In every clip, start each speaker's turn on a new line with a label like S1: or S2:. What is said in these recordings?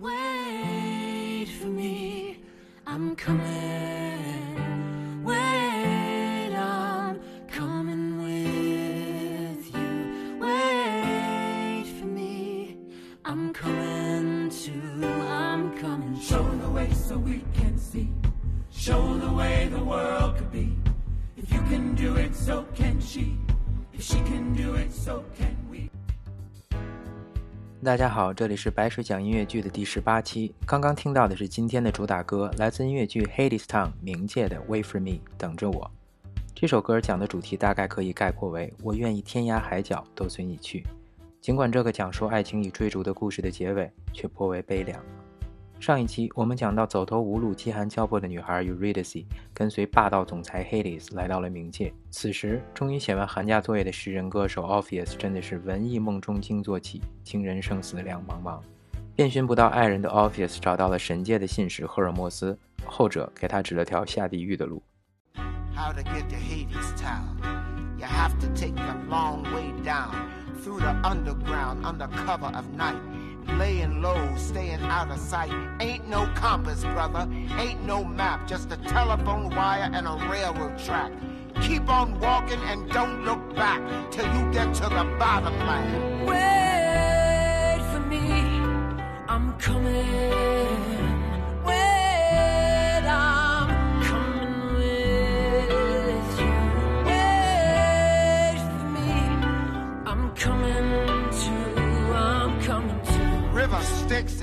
S1: Wait for me, I'm coming.
S2: 大家好，这里是白水讲音乐剧的第十八期。刚刚听到的是今天的主打歌，来自音乐剧《Hades Town》冥界的《Wait for Me》，等着我。这首歌讲的主题大概可以概括为：我愿意天涯海角都随你去。尽管这个讲述爱情与追逐的故事的结尾却颇为悲凉。上一期我们讲到，走投无路、饥寒交迫的女孩 Eurydice 跟随霸道总裁 Hades 来到了冥界。此时，终于写完寒假作业的诗人歌手 Orpheus 真的是文艺梦中惊坐起，情人生死两茫茫。遍寻不到爱人的 Orpheus 找到了神界的信使赫尔墨斯，后者给他指了条下地狱的路。
S3: how to get to Hades Town. You have to take a long way down through the underground under cover of night. Laying low, staying out of sight. Ain't no compass, brother. Ain't no map. Just a telephone wire and a railroad track. Keep on walking and don't look back till you get to the bottom line.
S1: Wait for me, I'm coming.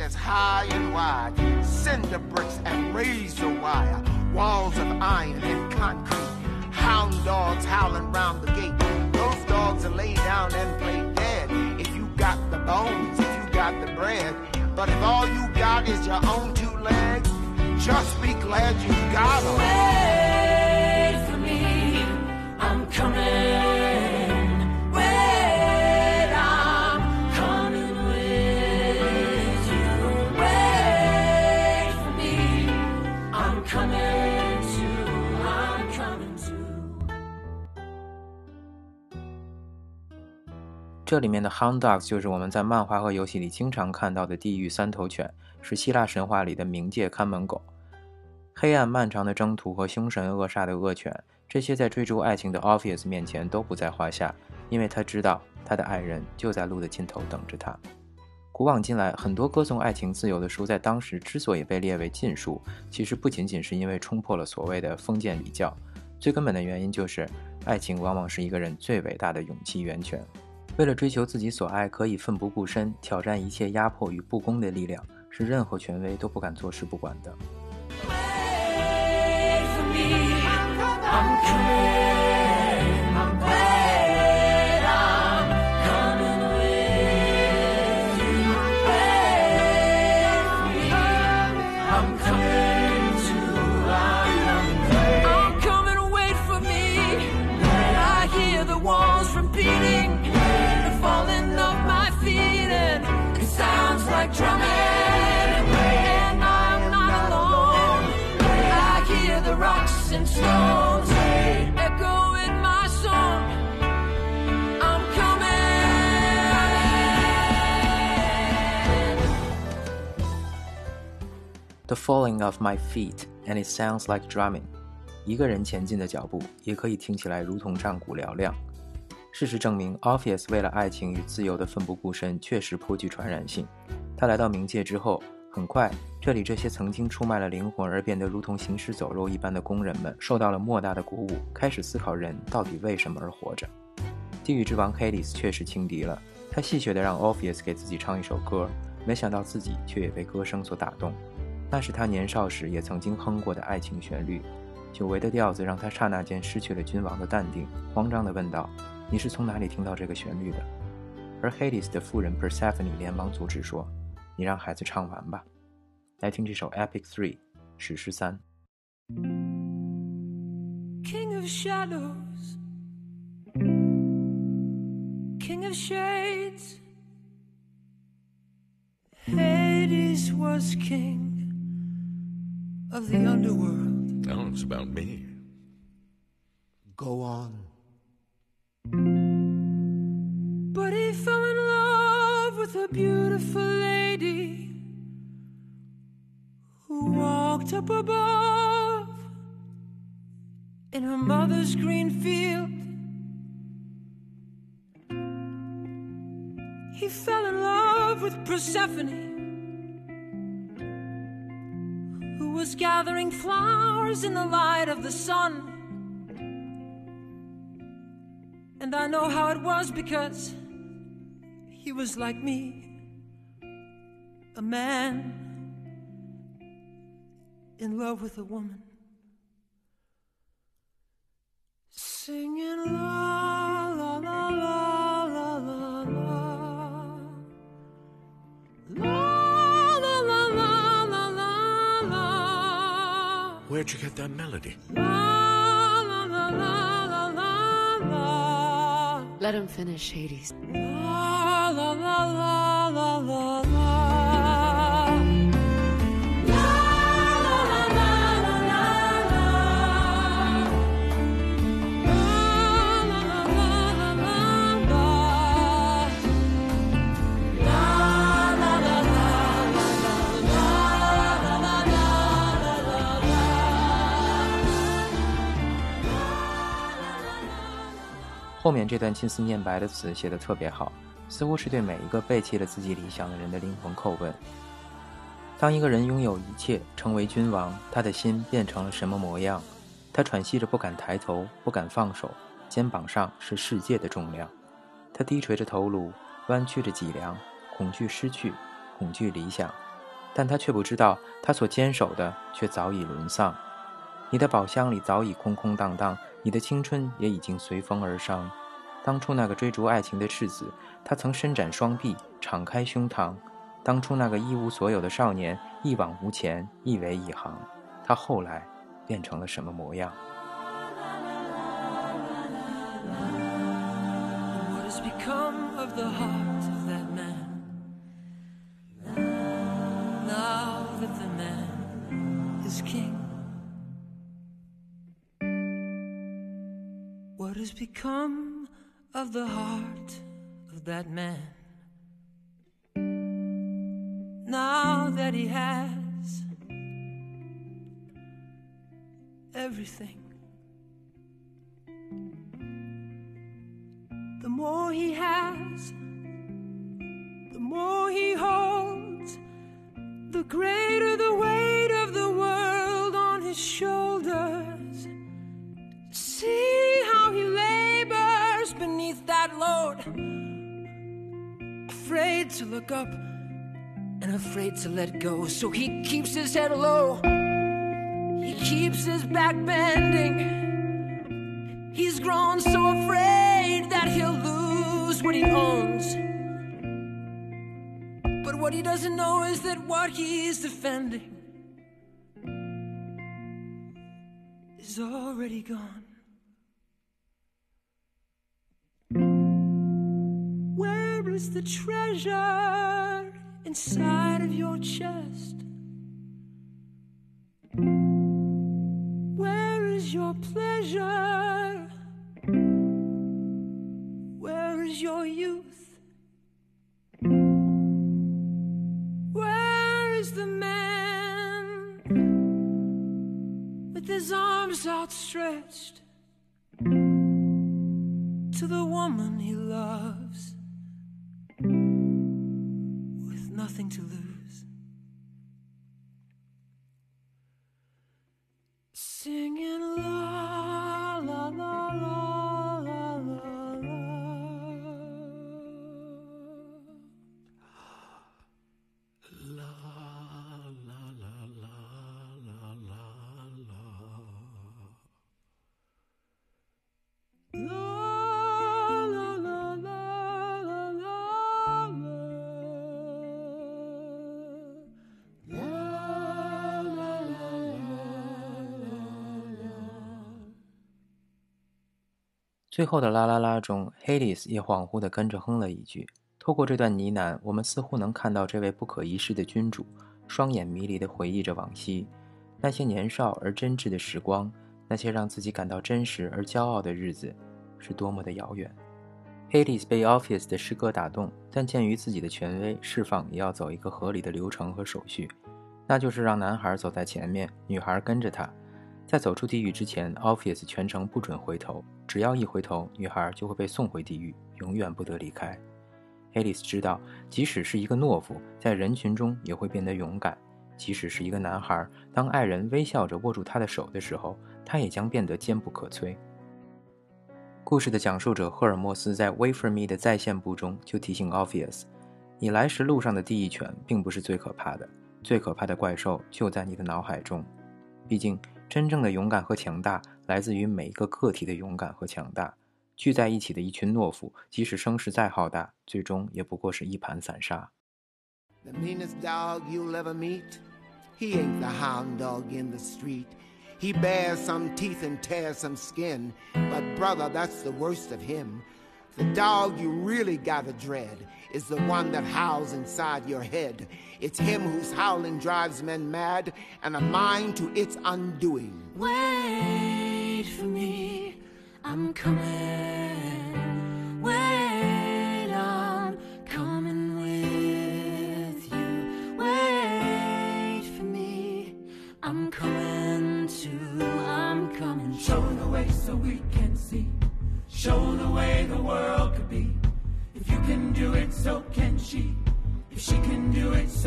S3: Is high and wide. Cinder bricks and razor wire. Walls of iron and concrete. Hound dogs howling round the gate. Those dogs will lay down and play dead. If you got the bones, if you got the bread. But if all you got is your own two legs, just be glad you got
S1: got 'em.
S2: 这里面的 Hound Dogs 就是我们在漫画和游戏里经常看到的地狱三头犬，是希腊神话里的冥界看门狗。黑暗漫长的征途和凶神恶煞的恶犬，这些在追逐爱情的 Orpheus 面前都不在话下，因为他知道他的爱人就在路的尽头等着他。古往今来，很多歌颂爱情自由的书在当时之所以被列为禁书，其实不仅仅是因为冲破了所谓的封建礼教，最根本的原因就是爱情往往是一个人最伟大的勇气源泉。为了追求自己所爱，可以奋不顾身，挑战一切压迫与不公的力量，是任何权威都不敢坐视不管的。
S1: Wait for me, I'm. The falling of my feet, and it sounds like drumming。
S2: 一个人前进的脚步，也可以听起来如同战鼓嘹亮。事实证明，Orpheus 为了爱情与自由的奋不顾身，确实颇具传染性。他来到冥界之后，很快，这里这些曾经出卖了灵魂而变得如同行尸走肉一般的工人们，受到了莫大的鼓舞，开始思考人到底为什么而活着。地狱之王 Hades 确实轻敌了，他戏谑地让 Orpheus 给自己唱一首歌，没想到自己却也被歌声所打动。那是他年少时也曾经哼过的爱情旋律，久违的调子让他刹那间失去了君王的淡定，慌张地问道：“你是从哪里听到这个旋律的？”而 Hades 的夫人 Persephone 连忙阻止说：“你让孩子唱完吧。”来听这首 Epic Three 史诗三。
S1: King of shadows, King of shades. Hades was king of the underworld.
S4: Tell us about me.
S3: Go on.
S1: But he fell in love with a beautiful lady who walked up above in her mother's green field. He fell in love with Persephone, gathering flowers in the light of the sun. And I know how it was because he was like me, a man in love with a woman. Singing la
S4: Where'd you get that melody?
S1: La la la la la la la.
S5: Let him finish, Hades.
S2: 后面这段青丝念白的词写得特别好，似乎是对每一个背弃了自己理想的人的灵魂叩问。当一个人拥有一切，成为君王，他的心变成了什么模样？他喘息着不敢抬头，不敢放手，肩膀上是世界的重量。他低垂着头颅，弯曲着脊梁，恐惧失去，恐惧理想，但他却不知道，他所坚守的却早已沦丧。你的宝箱里早已空空荡荡，你的青春也已经随风而伤。当初那个追逐爱情的赤子，他曾伸展双臂，敞开胸膛；当初那个一无所有的少年，一往无前，一为一行。他后来变成了什么模样？
S1: Become of the heart of that man? Now that he has everything. The more he has, the more he holds, the greater the weight of the world on his shoulders. See beneath that load, afraid to look up and afraid to let go. So he keeps his head low, he keeps his back bending. He's grown so afraid that he'll lose what he owns. But what he doesn't know is that what he's defending is already gone. Where is the treasure inside of your chest? Where is your pleasure? Where is your youth? Where is the man with his arms outstretched to the woman he loves with nothing to lose?
S2: 最后的啦啦啦中，Hades 也恍惚地跟着哼了一句。透过这段呢喃，我们似乎能看到这位不可一世的君主，双眼迷离地回忆着往昔，那些年少而真挚的时光，那些让自己感到真实而骄傲的日子，是多么的遥远。Hades 被 Office 的诗歌打动，但鉴于自己的权威，释放也要走一个合理的流程和手续。那就是让男孩走在前面，女孩跟着他。在走出地狱之前，Orpheus 全程不准回头，只要一回头，女孩就会被送回地狱，永远不得离开。黑丽斯知道，即使是一个懦夫，在人群中也会变得勇敢；即使是一个男孩，当爱人微笑着握住他的手的时候，他也将变得坚不可摧。故事的讲述者赫尔墨斯在《Wait for Me》的在线部中就提醒 Orpheus：“ 你来时路上的地狱犬并不是最可怕的，最可怕的怪兽就在你的脑海中。毕竟。”真正的勇敢和强大来自于每一个个体的勇敢和强大。聚在一起的一群懦夫，即使声势再浩大，最终也不过是一盘散沙。
S3: The meanest dog you'll ever meet, he ain't the hound dog in the street. He bears some teeth and tears some skin, but brother, that's the worst of him. The dog you really gotta dread is the one that howls inside your head. It's him whose howling drives men mad and a mind to its undoing.
S1: Wait for me, I'm coming. Wait,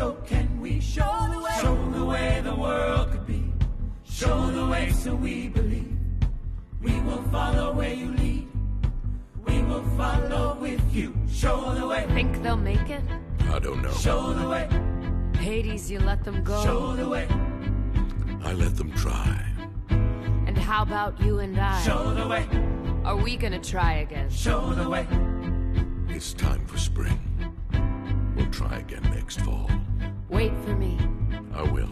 S6: so can we. Show the way. Show the way the world could be. Show the way so we believe. We will follow where you lead. We will follow with you. Show the way.
S4: Think they'll make it?
S5: I don't know.
S6: Show the way.
S4: Hades, you let them go.
S6: Show the way.
S5: I let them try.
S4: And how about you and I?
S6: Show the way.
S4: Are we gonna try again?
S6: Show the way.
S5: It's time for spring. We'll try again next fall.
S4: Wait for me.
S5: I will.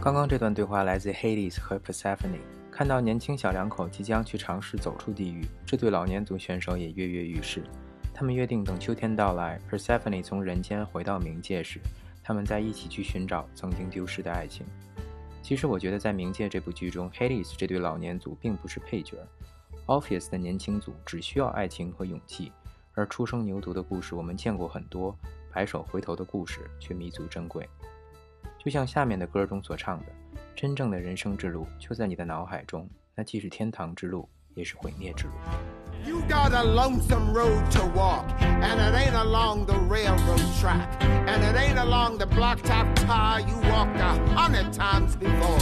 S2: 刚刚这段对话来自 Hades 和 Persephone。看到年轻小两口即将去尝试走出地狱，这对老年组选手也跃跃欲试。他们约定等秋天到来，Persephone 从人间回到冥界时，他们再一起去寻找曾经丢失的爱情。其实我觉得，在《冥界》这部剧中，Hades 这对老年组并不是配角，Orpheus 的年轻组只需要爱情和勇气，而初生牛犊的故事我们见过很多，白首回头的故事却弥足珍贵。就像下面的歌中所唱的：“真正的人生之路就在你的脑海中，那既是天堂之路，也是毁灭之路。”
S3: You got a lonesome road to walk, and it ain't along the railroad track, and it ain't along the blacktop tire you walked a hundred times before.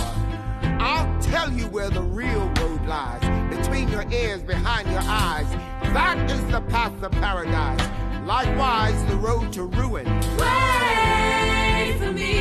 S3: I'll tell you where the real road lies, between your ears, behind your eyes. That is the path to paradise. Likewise, the road to ruin.
S1: Wait for me.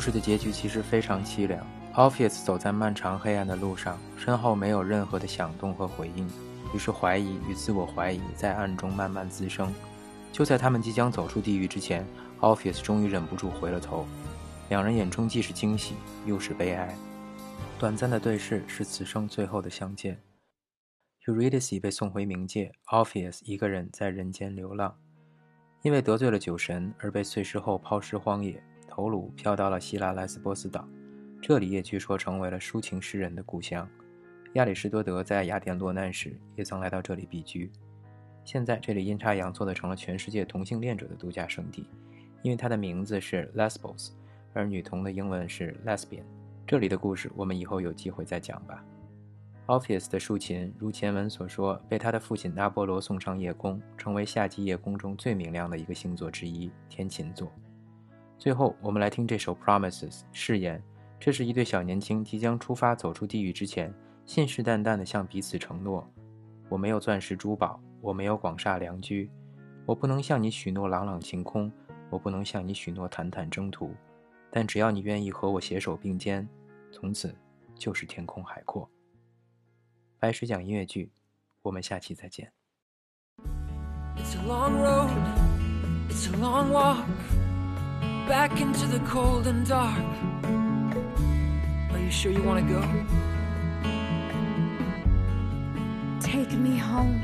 S2: 故事的结局其实非常凄凉。Orpheus 走在漫长黑暗的路上，身后没有任何的响动和回应，于是怀疑与自我怀疑在暗中慢慢滋生。就在他们即将走出地狱之前，Orpheus 终于忍不住回了头，两人眼中既是惊喜，又是悲哀。短暂的对视是此生最后的相见。Eurydice 被送回冥界，Orpheus 一个人在人间流浪，因为得罪了酒神而被碎尸后抛尸荒野。头颅飘到了希腊莱斯波斯岛，这里也据说成为了抒情诗人的故乡。亚里士多德在雅典落难时也曾来到这里避居。现在这里阴差阳错的成了全世界同性恋者的度假胜地，因为它的名字是 Lesbos，而女童的英文是 Lesbian。这里的故事我们以后有机会再讲吧。Orpheus 的竖琴如前文所说，被他的父亲阿波罗送上夜宫，成为夏季夜宫中最明亮的一个星座之一——天琴座。最后，我们来听这首《Promises》誓言。这是一对小年轻即将出发走出地狱之前，信誓旦旦地向彼此承诺：我没有钻石珠宝，我没有广厦良居，我不能向你许诺朗朗晴空，我不能向你许诺坦坦征途。但只要你愿意和我携手并肩，从此就是天空海阔。白水讲音乐剧，我们下期再见。
S1: It's a long road, it's a long walk back into the cold and dark. Are you sure you want to go?
S4: Take me home.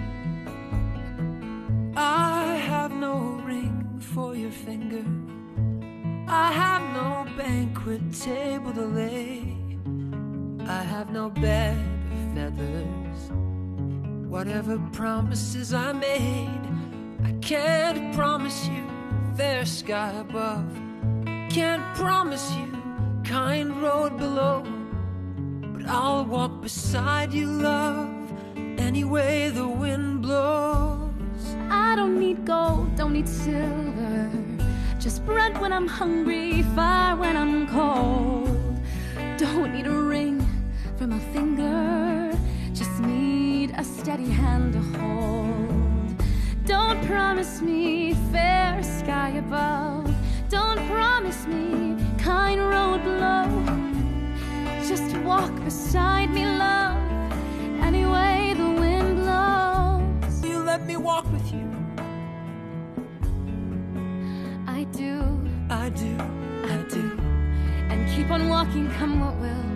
S1: I have no ring for your finger. I have no banquet table to lay. I have no bed of feathers. Whatever promises I made, I can't promise you fair sky above. Can't promise you kind road below. But I'll walk beside you, love, any way the wind blows.
S7: I don't need gold, don't need silver. Just bread when I'm hungry, fire when I'm cold. Don't need a ring from a finger, just need a steady hand to hold. Don't promise me fair walk beside me, love, any way the wind blows.
S1: You let me walk with you.
S7: I do,
S1: I do, I do.
S7: and keep on walking, come what will.